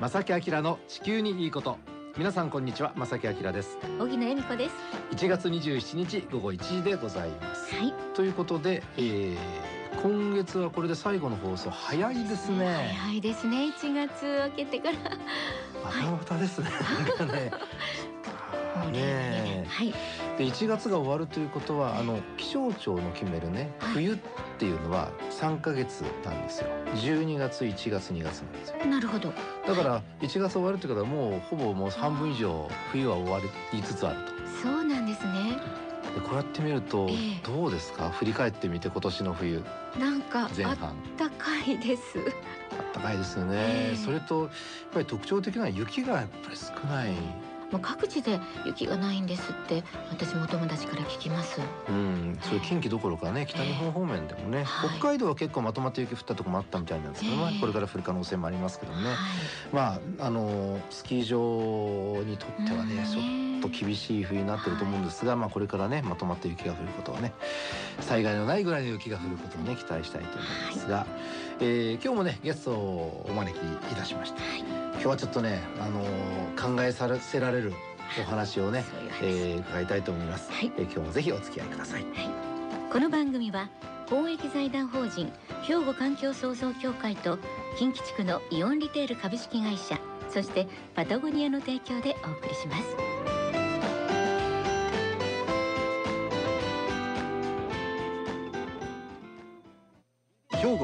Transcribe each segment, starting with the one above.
正木明の地球にいいこと。皆さんこんにちは。正木明です。荻野恵美子です。1月27日午後1時でございます、はい。ということで、えー今月はこれで最後の放送早いですね。早いですね。1月明けてから。またまたですね。なんかね。ねえはい。で1月が終わるということはあの気象庁の決めるねはい。冬っていうのは3ヶ月なんですよ。12月1月2月なんですよ。なるほど。だから1月終わるってことはもうほぼもう半分以上冬は終わりつつあると。そうなんですね。でこうやって見るとええ。どうですか？振り返ってみて今年の冬。なんかあっ前半たかいです。あったかいですよね、ええ。それとやっぱり特徴的な雪がやっぱり少ない、もう各地で雪がないんですって私もお友達から聞きます。うん、それ近畿どころかね北日本方面でもね、はい。北海道は結構まとまって雪降ったとこもあったみたいなんですけど、まあええ。これから降る可能性もありますけどもね、はい。まああのスキー場にとってはね、うんちょっと厳しい冬になってると思うんですが、まあこれからねまとまった雪が降ることをね災害のないぐらいの雪が降ることをね期待したいと思いますが、えー今日もねゲストをお招きいたしましたはい。今日はちょっとねあの考えさせられるお話をね、そういう話。えー伺いたいと思います、はい。えー今日もぜひお付き合いください。この番組は公益財団法人兵庫環境創造協会と近畿地区のイオンリテール株式会社そしてパタゴニアの提供でお送りします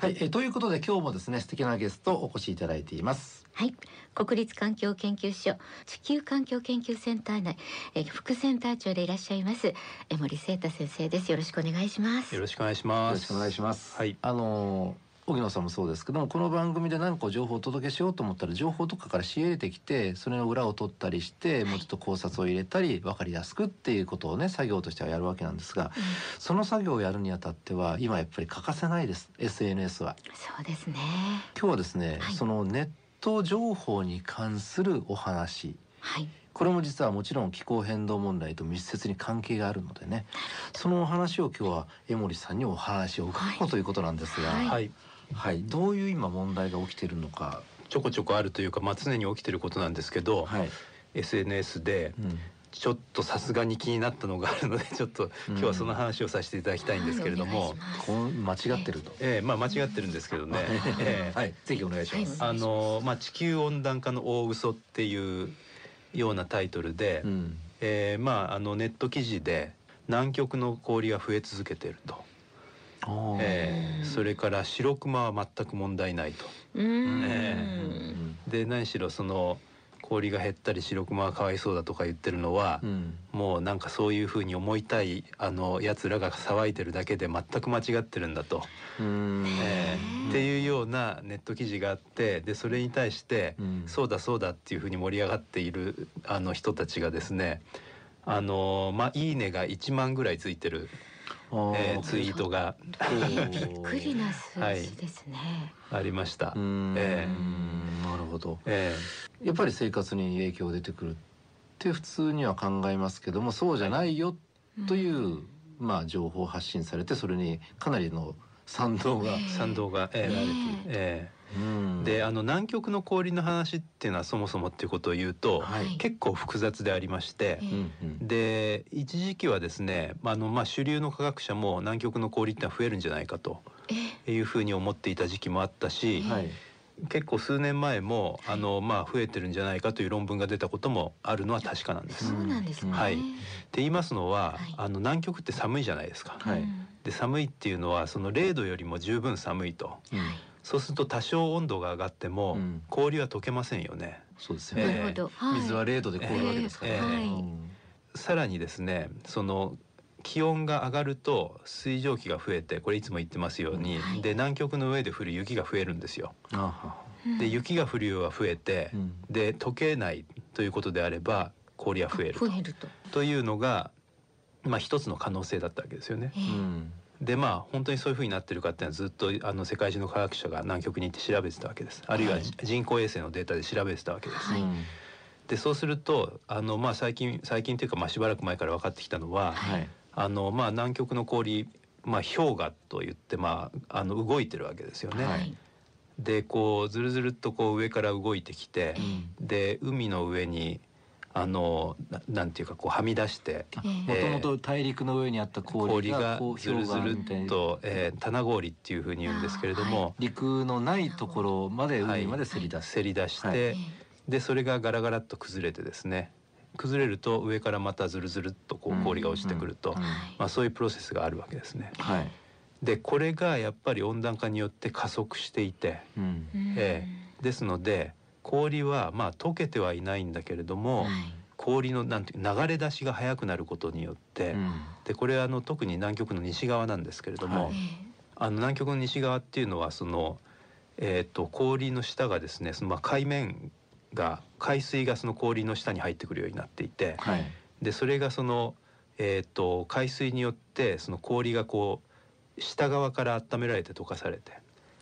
はい、えーということで今日もですね素敵なゲストをお越しいただいています。はい。国立環境研究所地球環境研究センター内えー副センター長でいらっしゃいます江森聖太先生です。よろしくお願いします。よろしくお願いしよます。ろしくお願いします。はい。あのー荻野さんもそうですけどもこの番組で何か情報をお届けしようと思ったら情報とかから仕入れてきてそれの裏を取ったりしてもうちょっと考察を入れたり分かりやすくっていうことをね作業としてはやるわけなん。ですがその作業をやるにあたっては今やっぱり欠かせないです。SNS は。そうですね。今日はですね、はい。そのネット情報に関するお話。はい。これも実はもちろん気候変動問題と密接に関係があるのでねそのお話を今日は江森さんにお話を伺おうということなんですが、はい。はい。はい、どういう今問題が起きているのか、ちょこちょこあるというか、まあ常に起きてることなんですけど、はい、SNS でうん、ちょっとさすがに気になったのがあるので、ちょっと今日はその話をさせていただきたいんですけれども。う間違ってると。ええまあ間違ってるんですけどね。ええ。はい、ぜひお願いします。はい。あのまあ地球温暖化の大嘘っていうようなタイトルで、うん、ええまああのネット記事で南極の氷が増え続けていると。ええ。それから白クマは全く問題ないと。えうん。で何しろその氷が減ったり白クマがかわいそうだとか言ってるのは、うん、もうなんかそういうふうに思いたいあのやつらが騒いでるだけで全く間違ってるんだと、うん、えーっていうようなネット記事があってでそれに対して、うん。そうだそうだっていうふうに盛り上がっているあの人たちがですねあのまあいいねが1万ぐらいついてる、えーツイートが。びっくり。な数字ですね、ありました。うん、えなるほど。えやっぱり生活に影響出てくるって普通には考えますけども、そうじゃないよという、まあ情報発信されてそれにかなりの賛同が、ー賛同が、ええねえ。うんえであの南極の氷の話っていうのはそもそもっていうことを言うと、はい。結構複雑でありましてで一時期はですねあの、まあ、主流の科学者も南極の氷ってのは増えるんじゃないかとえいうふうに思っていた時期もあったし、はい、結構数年前もあの、まあ、増えてるんじゃないかという論文が出たこともあるのは確かなんです。そうなんですね、はい。って言いますのは、はい。あの南極って寒いじゃないですか。はい。うんで寒いっていうのはその0度よりも十分寒いと。そうすると多少温度が上がっても、うん。氷は溶けませんよね。そうですよね。ええなるほど、はい。水は0度で凍るわけですから、ええ。はい。うん。さらにですねその気温が上がると水蒸気が増えてこれいつも言ってますように、はい。で南極の上で降る雪が増えるんですよ。で雪が降る量が増えて、うん。で溶けないということであれば氷は増えると。増えると、というのが、まあ、一つの可能性だったわけですよね。でまあ本当にそういうふうになってるかっていうのはずっとあの世界中の科学者が南極に行って調べてたわけです。あるいははい。人工衛星のデータで調べてたわけです。はい。うんでそうするとあの、まあ、最近最近というか、まあ、しばらく前から分かってきたのは、はい。あのまあ、南極の氷、まあ、氷河といって、まあ、あの動いてるわけですよね。はい。でこうずるずるっとこう上から動いてきてう、ん。で海の上にあのななんていうかこうはみ出してええ。もともと大陸の上にあった氷氷がずるずるっと、えー、棚氷っていうふうに言うんですけれども、陸のないところまではい。海までせり出す。せり出して、はい。えでそれがガラガラっと崩れてですね崩れると上からまたずるずるっとこう氷が落ちてくると、うん。うん。はい。まあ、そういうプロセスがあるわけですね。はい。でこれがやっぱり温暖化によって加速していてうん。うん。え。ですので氷はまあ溶けてはいないんだけれども、はい。氷のなんていう流れ出しが速くなることによって、うん。でこれはあの特に南極の西側なんですけれども、はい。えあの南極の西側っていうのはその、えー、と氷の下がですねそのまあ海面が海水がその氷の下に入ってくるようになっていてはい。でそれがその、えー、と海水によってその氷がこう下側から温められて溶かされて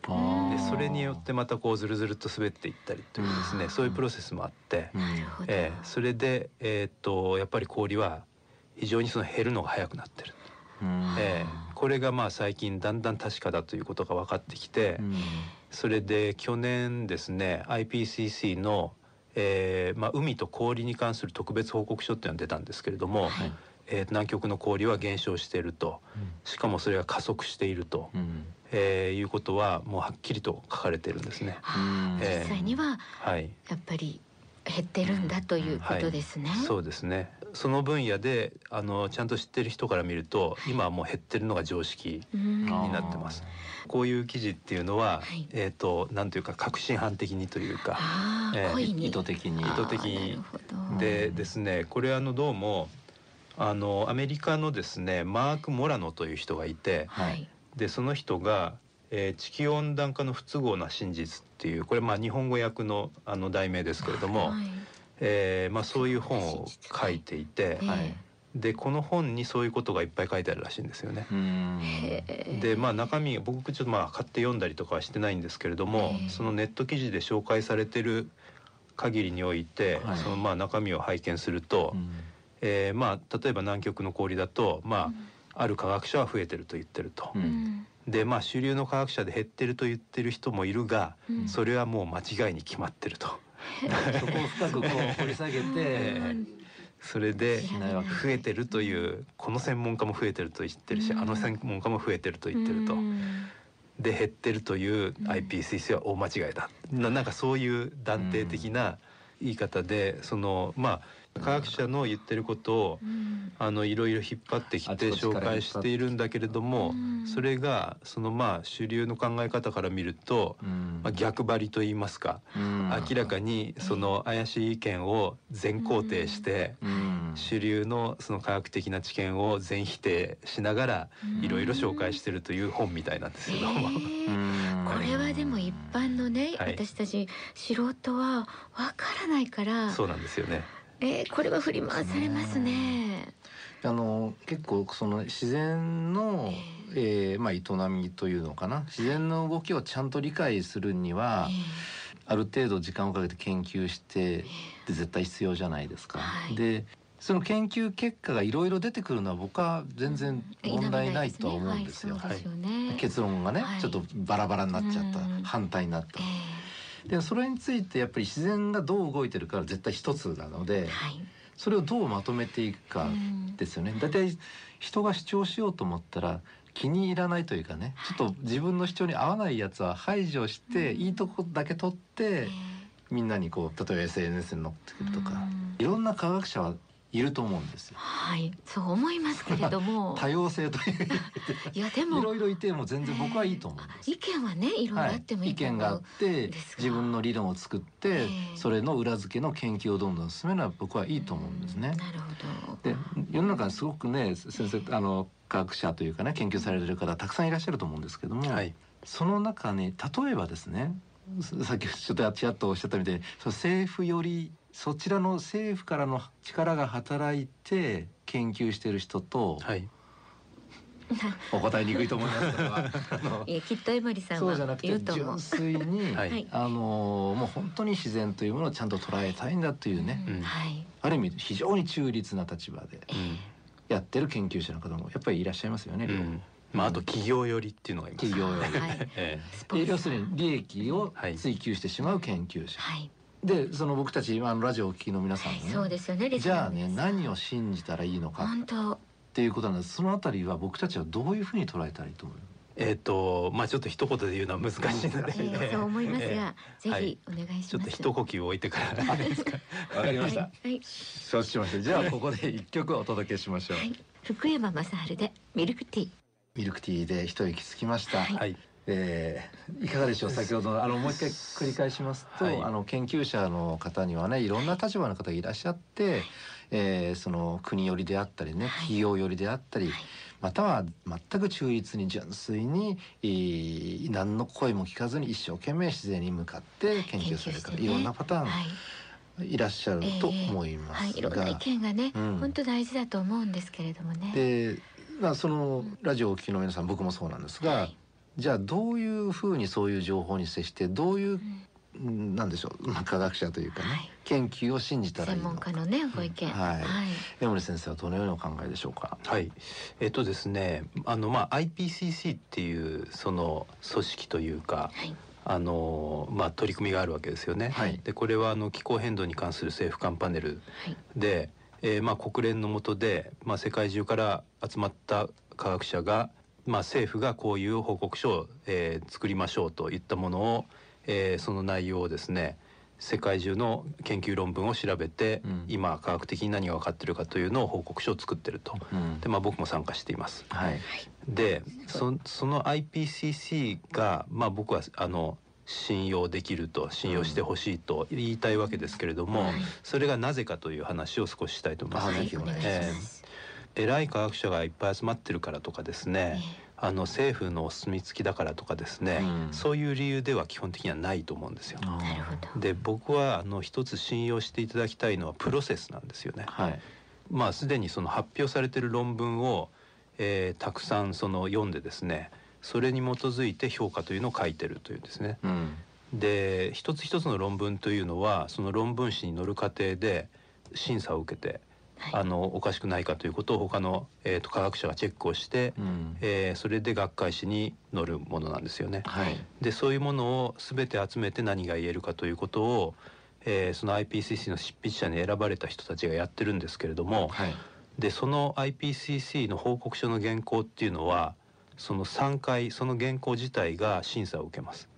でそれによってまたこうずるずるっと滑っていったりというですねうん。そういうプロセスもあって、えーそれで、えー、とやっぱり氷は非常にその減るのが早くなってる、うん。えーこれがまあ最近だんだん確かだということが分かってきて、うん。それで去年ですね IPCC の、えーまあ、海と氷に関する特別報告書っていうのが出たんですけれども、はいえー南極の氷は減少していると。しかもそれが加速していると、うん。えーいうことはもうはっきりと書かれているんですね。ええ実際にははい、やっぱり減ってるんだということですね。そうですね。その分野であのちゃんと知ってる人から見ると今はもう減ってるのが常識になってます。こういう記事っていうのは、はい。えっ、となんというか確信犯的にというか。ああ、ええ故意に。意図的に。意図的に。なるほど。でですねこれあのどうもあのアメリカのですねマーク・モラノという人がいてはい。でその人が、えー地球温暖化の不都合な真実」っていうこれまあ日本語訳のあの題名ですけれども、はい。えーまあ、そういう本を書いていてええはい。でこの本にそういうことがいっぱい書いてあるらしいんですよね。でまあ中身僕ちょっとまあ買って読んだりとかはしてないんですけれども、ええそのネット記事で紹介されてる限りにおいて、はい。そのまあ中身を拝見すると、うんえーまあ例えば南極の氷だとまあ、ある科学者は増えてると言ってると。ううん。んでまあ主流の科学者で減ってると言ってる人もいるが、うん。それはもう間違いに決まってると。そこを深くこう掘り下げてうん。それで増えてるというこの専門家も増えてると言ってるし、うん。あの専門家も増えてると言ってると。うん。で減ってるという IPCC は大間違いだ、ななんかそういう断定的な言い方で、そのまあ科学者の言ってることをうん。あのいろいろ引っ張ってきて紹介しているんだけれども、うん。それがそのまあ主流の考え方から見ると、うん。まあ、逆張りと言いますか、うん。明らかにその怪しい意見を全肯定して、うん。主流のその科学的な知見を全否定しながらいろいろ紹介してるという本みたいなんですけども。これはでも一般のね、はい。私たち素人はわからないから、そうなんですよね。えーこれは振り回されますね。あの結構その自然の、えーまあ、営みというのかな。自然の動きをちゃんと理解するには、ある程度時間をかけて研究してで絶対必要じゃないですか。はい。でその研究結果がいろいろ出てくるのは僕は全然問題ないとは思うんですよ。結論がね、はい。ちょっとバラバラになっちゃった、うん。反対になった。え。でそれについてやっぱり自然がどう動いてるかは絶対一つなのでーはい。それをどうまとめていくかうん。ですよね。だいたい人が主張しようと思ったら気に入らないというかねちょっと自分の主張に合わないやつは排除して、うん。いいとこだけ取って、みんなにこう例えば SNS に載ってくるとか、うん。いろんな科学者はいると思うんですよ。はい、そう思いますけれども。多様性といういやでいもろいろいても全然僕はいいと思うんです。意見はねいろいろあってもいい意と思う、見があって自分の理論を作って、ええ。それの裏付けの研究をどんどん進めるのは僕はいいと思うんですね。なるほど。で世の中にすごくね先生あの科学者というかね研究されてる方たくさんいらっしゃると思うんですけども、はい。その中に例えばですねさっきちょっとちらっとおっしゃったみたいにその政府よりそちらの政府からの力が働いて研究してる人と、はい。お答えにくいと思いますそれはあの いやきっと江森さんそうじゃなはくて言うと思う純。粋に、はいはいあのもう本当に自然というものをちゃんと捉えたいんだというね、うんはい。ある意味非常に中立な立場でうんやってる研究者の方もやっぱりいらっしゃいますよね。うんまああと企業寄りっていうのがいます。企業より、はい。要するに利益をはい追求してしまう研究者、はい。でその僕たちあのラジオをお聞きの皆さんもね、そうですよね。リスじゃあね何を信じたらいいのか本当。っていうことなんですそのあたりは僕たちはどういうふうに捉えたらいいと思う？えっ、とまあちょっと一言で言うのは難しいので、えーそう思いますえが、ぜひお願いします。ちょっと一呼吸置いてからですか。わかりました、はい。はい。承知しましたじゃあここで一曲お届けしましょう、はい。福山雅治でミルクティー。ミルクティーで一息つきました、はいはい。えーいかがでしょう先ほどのあのもう一回繰り返しますと、はい。あの研究者の方にはねいろんな立場の方がいらっしゃって、えーその国寄りであったりねはい。企業寄りであったり、はい。または全く中立に純粋に、えー何の声も聞かずに一生懸命自然に向かって研究される方、研究してね。いろんなパターンはい。いらっしゃると思いますが、はい。い。ろんな意見がね、うん。本当大事だと思うんですけれどもね。で、まあ、そのラジオをお聞きの皆さん僕もそうなんですが、はいじゃあどういうふうにそういう情報に接してどういううんうんなんでしょう、まあ、科学者というかね、はい研究を信じたらいい専のか門家のねご意見。はいはい。江森先生はどのようにお考えでしょうか？はい、えっ、とですね、あのまあ IPCC っていうその組織というか、はい。あのまあ取り組みがあるわけですよね。はいでこれはあの気候変動に関する政府間パネルはい。で、えーまあ国連の下でまあ世界中から集まった科学者がまあ政府がこういう報告書を、えー作りましょうといったものを、えーその内容をですね世界中の研究論文を調べて、うん今科学的に何が分かってるかというのを報告書を作ってると。うんでまあ僕も参加しています。はい。でそその IPCC がまあ僕はあの信用できると信用してほしいと言いたいわけですけれども、はいそれがなぜかという話を少ししたいと思います。はい。ぜひ偉い科学者がいっぱい集まってるからとかですね、あの政府のお墨付きだからとかですね、うんそういう理由では基本的にはないと思うんですよ。あーなるほど。で僕はあの一つ信用していただきたいのはプロセスなんですよね。はい。まあすでにその発表されている論文を、えーたくさんその読んでですねそれに基づいて評価というのを書いてるというですね。うん。で一つ一つの論文というのはその論文誌に載る過程で審査を受けて、はいあのおかしくないかということを他の、えー、と科学者がチェックをして、うん。えーそれで学会誌に載るものなんですよね。はい。でそういうものを全て集めて何が言えるかということを、えーその IPCC の執筆者に選ばれた人たちがやってるんですけれども、はい。でその IPCC の報告書の原稿っていうのはその3回その原稿自体が審査を受けます。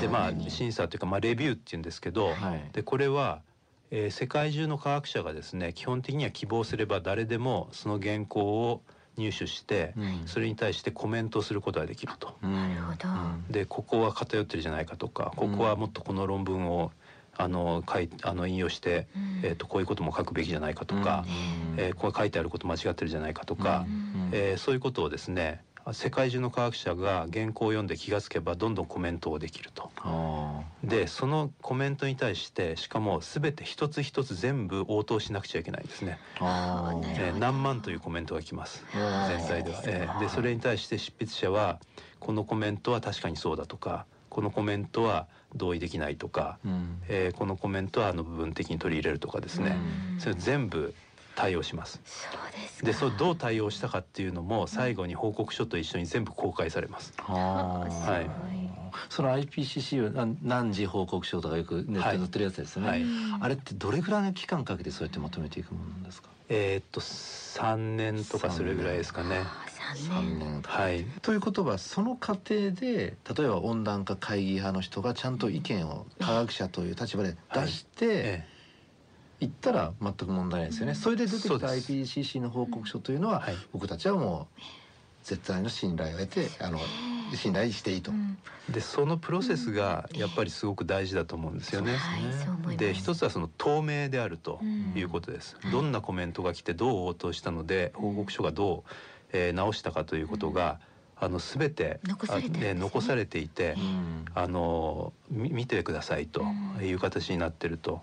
でまあ審査というかまあレビューっていうんですけど、はい。でこれは、えー世界中の科学者がですね基本的には希望すれば誰でもその原稿を入手して、うん。それに対してコメントすることができると。なるほど。でここは偏ってるじゃないかとかここはもっとこの論文をあの書いあの引用して、うん。えー、とこういうことも書くべきじゃないかとか、えーこれ書いてあること間違ってるじゃないかとか、うん。えーそういうことをですね世界中の科学者が原稿を読んで気がつけばどんどんコメントをできると。あでそのコメントに対してしかも全て一つ一つ全部応答しなくちゃいけないんですね。えー何万というコメントが来ますー全体では。えーでそれに対して執筆者はこのコメントは確かにそうだとかこのコメントは同意できないとか、うん。えーこのコメントはあの部分的に取り入れるとかですね、うんそれ全部対応します。そうですか。でそれどう対応したかっていうのも最後に報告書と一緒に全部公開されます。はいその IPCC は何何時報告書とかよくネットに載ってるやつですよね、はいうんあれってどれぐらいの期間かけてそうやってまとめていくものなんですか？えーっと3年とかそれぐらいですかね。あー三年。年はい。ということはその過程で例えば温暖化会議派の人がちゃんと意見を科学者という立場で出してえいったら全く問題ないですよね。それで出てきた IPCC の報告書というのははい。僕たちはもう絶対の信頼を得てあの信頼していいと。うん。えでそのプロセスがやっぱりすごく大事だと思うんですよね。う思います。で一つはその透明であるとうん。いうことです。うん。どんなコメントが来てどう応答したので報告書がどう、えー直したかということが、あの全て残されてね残されていて、うん。あのみ見てくださいとうん。いう形になってると、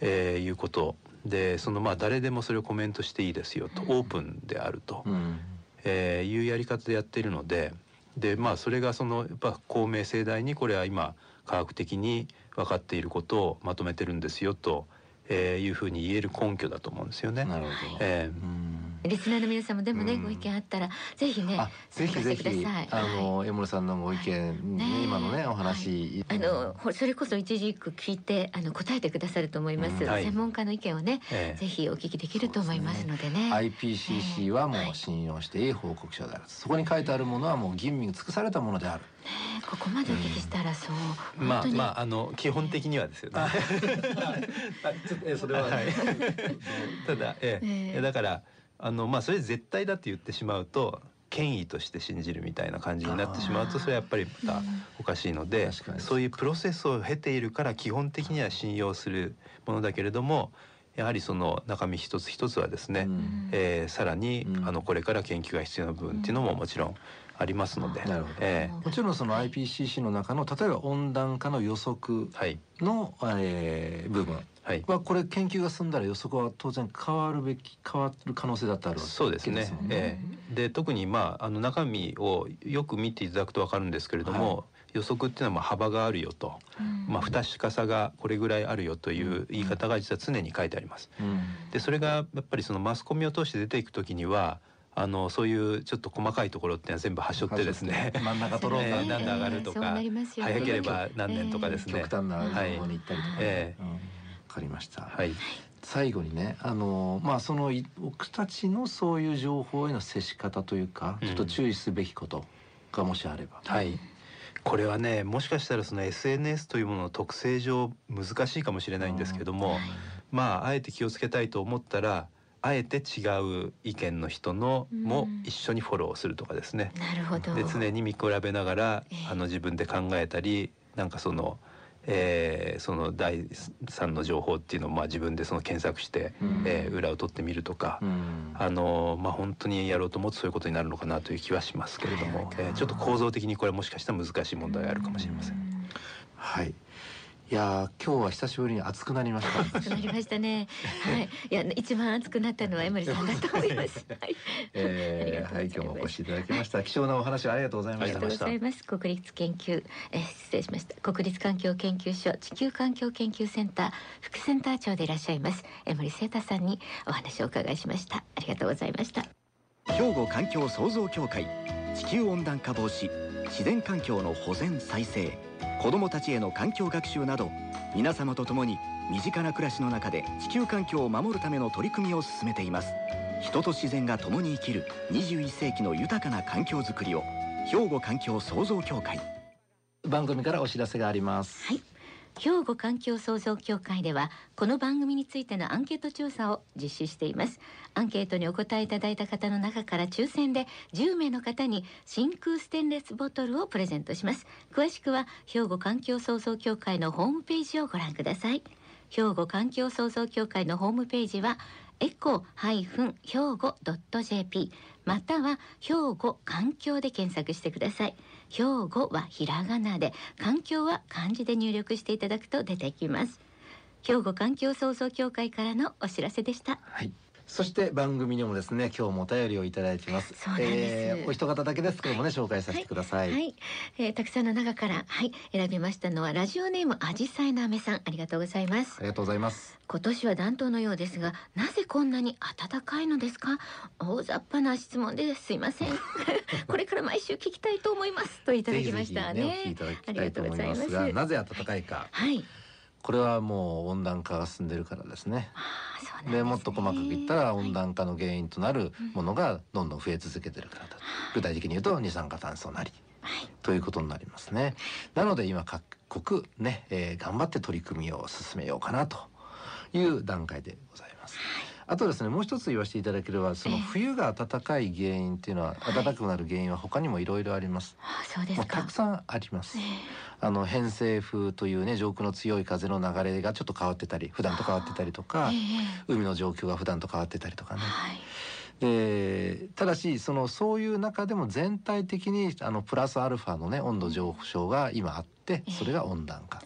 えーいうこと。でそのまあ誰でもそれをコメントしていいですよと、うん。オープンであると、うん。えーいうやり方でやっているので。でまあそれがそのやっぱ公明正大にこれは今科学的に分かっていることをまとめてるんですよと、えーいうふうに言える根拠だと思うんですよね。なるほど。えうんリスナーの皆さんもでもね、うん。ご意見あったらぜひねあぜひぜひあの江森さんのご意見、ねね今のねお話、あのほそれこそ一字一句聞いてあの答えてくださると思います、うんはい。専門家の意見をねええ。ぜひお聞きできると思いますのでね。IPCC はもう信用していい報告書である、そこに書いてあるものはもう吟味が尽くされたものである。ねここまでお聞きしたらそう、まあ本当に、まああの基本的にはですよね。それは、はい。ただ、ええ。ええ。だからあのまあそれ絶対だって言ってしまうと権威として信じるみたいな感じになってしまうとそれはやっぱりまたおかしいので、そういうプロセスを経ているから基本的には信用するものだけれどもやはりその中身一つ一つはですね、うん。えーさらに、うん。あのこれから研究が必要な部分っていうのももちろんありますので、えもちろんその IPCC の中の例えば温暖化の予測ーはい。の、えー部分はい。はこれ研究が進んだら予測は当然変わるべき変わる可能性だってあるわけそうですね。ええ。で特にまああの中身をよく見ていただくと分かるんですけれども、は予測っていうのはまあ幅があるよと、うん。まあ、不確かさがこれぐらいあるよという言い方が実は常に書いてあります。うん。でそれがやっぱりそのマスコミを通して出ていくときにはあのそういうちょっと細かいところっていうのは全部端折ってですね。真ん中取ろうか、え ーなんで上がるとかそうなりますよね。早ければ何年とかですね。極。端な方向に行ったりとか、え。うん、わかりました、はい。最後にねあのまあそのい僕たちのそういう情報への接し方というか、うん。ちょっと注意すべきことがもしあれば、はい。これはねもしかしたらその SNS というものの特性上難しいかもしれないんですけども、まああえて気をつけたいと思ったらあえて違う意見の人のもうん。一緒にフォローするとかですね。なるほど。で常に見比べながらええ。あの自分で考えたりなんかその、えーその第三の情報っていうのをまあ自分でその検索して、うん。えー裏を取ってみるとか、うん。あのまあ本当にやろうと思うとそういうことになるのかなという気はしますけれどもえーちょっと構造的にこれはもしかしたら難しい問題があるかもしれません。はいいやー今日は久しぶりに熱くなりました熱くなりましたね。はい。いや一番熱くなったのは江森さんだと思います。はい。えー、はい今日もお越しいただきました貴重なお話をありがとうございましたありがとうございます。国立研究、えー失礼しました。国立環境研究所地球環境研究センター副センター長でいらっしゃいます江森聖太さんにお話をお伺いしました。ありがとうございました。兵庫環境創造協会地球温暖化防止自然環境の保全再生子どもたちへの環境学習など皆様と共に身近な暮らしの中で地球環境を守るための取り組みを進めています。人と自然が共に生きる21世紀の豊かな環境づくりを兵庫環境創造協会。番組からお知らせがあります。はい。兵庫環境創造協会ではこの番組についてのアンケート調査を実施しています。アンケートにお答えいただいた方の中から抽選で10名の方に真空ステンレスボトルをプレゼントします。詳しくは兵庫環境創造協会のホームページをご覧ください。兵庫環境創造協会のホームページはエコ兵庫 .jp または兵庫環境で検索してください。兵庫はひらがなで環境は漢字で入力していただくと出てきます兵庫環境創造協会からのお知らせでしたはい。そして番組にもですね今日もお便りをいただいています。そうなんです。お一方だけですけどもね紹介させてください。はい、えーたくさんの中からはい選びましたのはラジオネームあじさいのあめさん。ありがとうございます。ありがとうございます。今年は暖冬のようですがなぜこんなに暖かいのですか？大雑把な質問ですいません。これから毎週聞きたいと思います。といただきましたね。ぜひぜひねお聞きいただきたいと思いますありがとうござが、います。なぜ暖かいか。はいこれはもう温暖化が進んでるからですね。ですねでもっと細かく言ったら温はい暖化の原因となるものがどんどん増え続けてるからだと。具体的に言うと二酸化炭素なりはいということになりますね。なので今各国ね、えー頑張って取り組みを進めようかなという段階でございます。あとですねもう一つ言わせていただければそのええ。冬が暖かい原因っていうのははい。暖かくなる原因は他にもいろいろあります。あーそうですもうたかくさんあります。え。あの偏西風というね上空の強い風の流れがちょっと変わってたり普段と変わってたりとかええ海の状況が普段と変わってたりとかね。はい。でただしそのそういう中でも全体的にあのプラスアルファのね温度上昇が今あってええ。それが温暖化。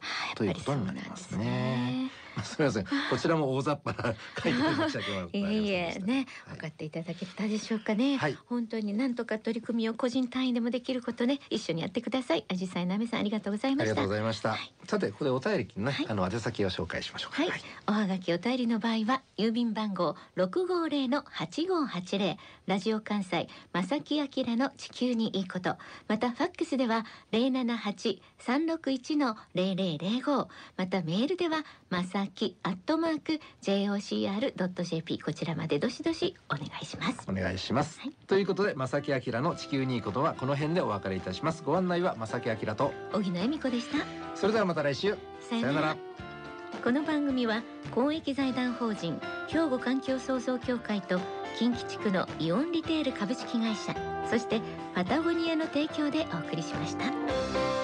はいということになりますね すみません。こちらも大雑把な回答申し訳ございえいえね、はい。分かっていただけたでしょうかね、はい。本当になんとか取り組みを個人単位でもできることね。一緒にやってください。あじさいなめさんありがとうございました。ありがとうございました。はい。さてここでお便りのね、はい。あの宛先を紹介しましょうか。はい、おはがきお便りの場合は郵便番号六五零の八五八零ラジオ関西正木明の地球にいいことまたファックスでは零七八三六一の零零零五またメールではまさきアットマーク jocr ドット jp こちらまでどしどしお願いします。お願いします。はいということで正木明の地球にいいことはこの辺でお別れいたします。ご案内は正木明と荻野恵美子でした。それではまた来週さよなら。この番組は公益財団法人兵庫環境創造協会と近畿地区のイオンリテール株式会社そしてパタゴニアの提供でお送りしました。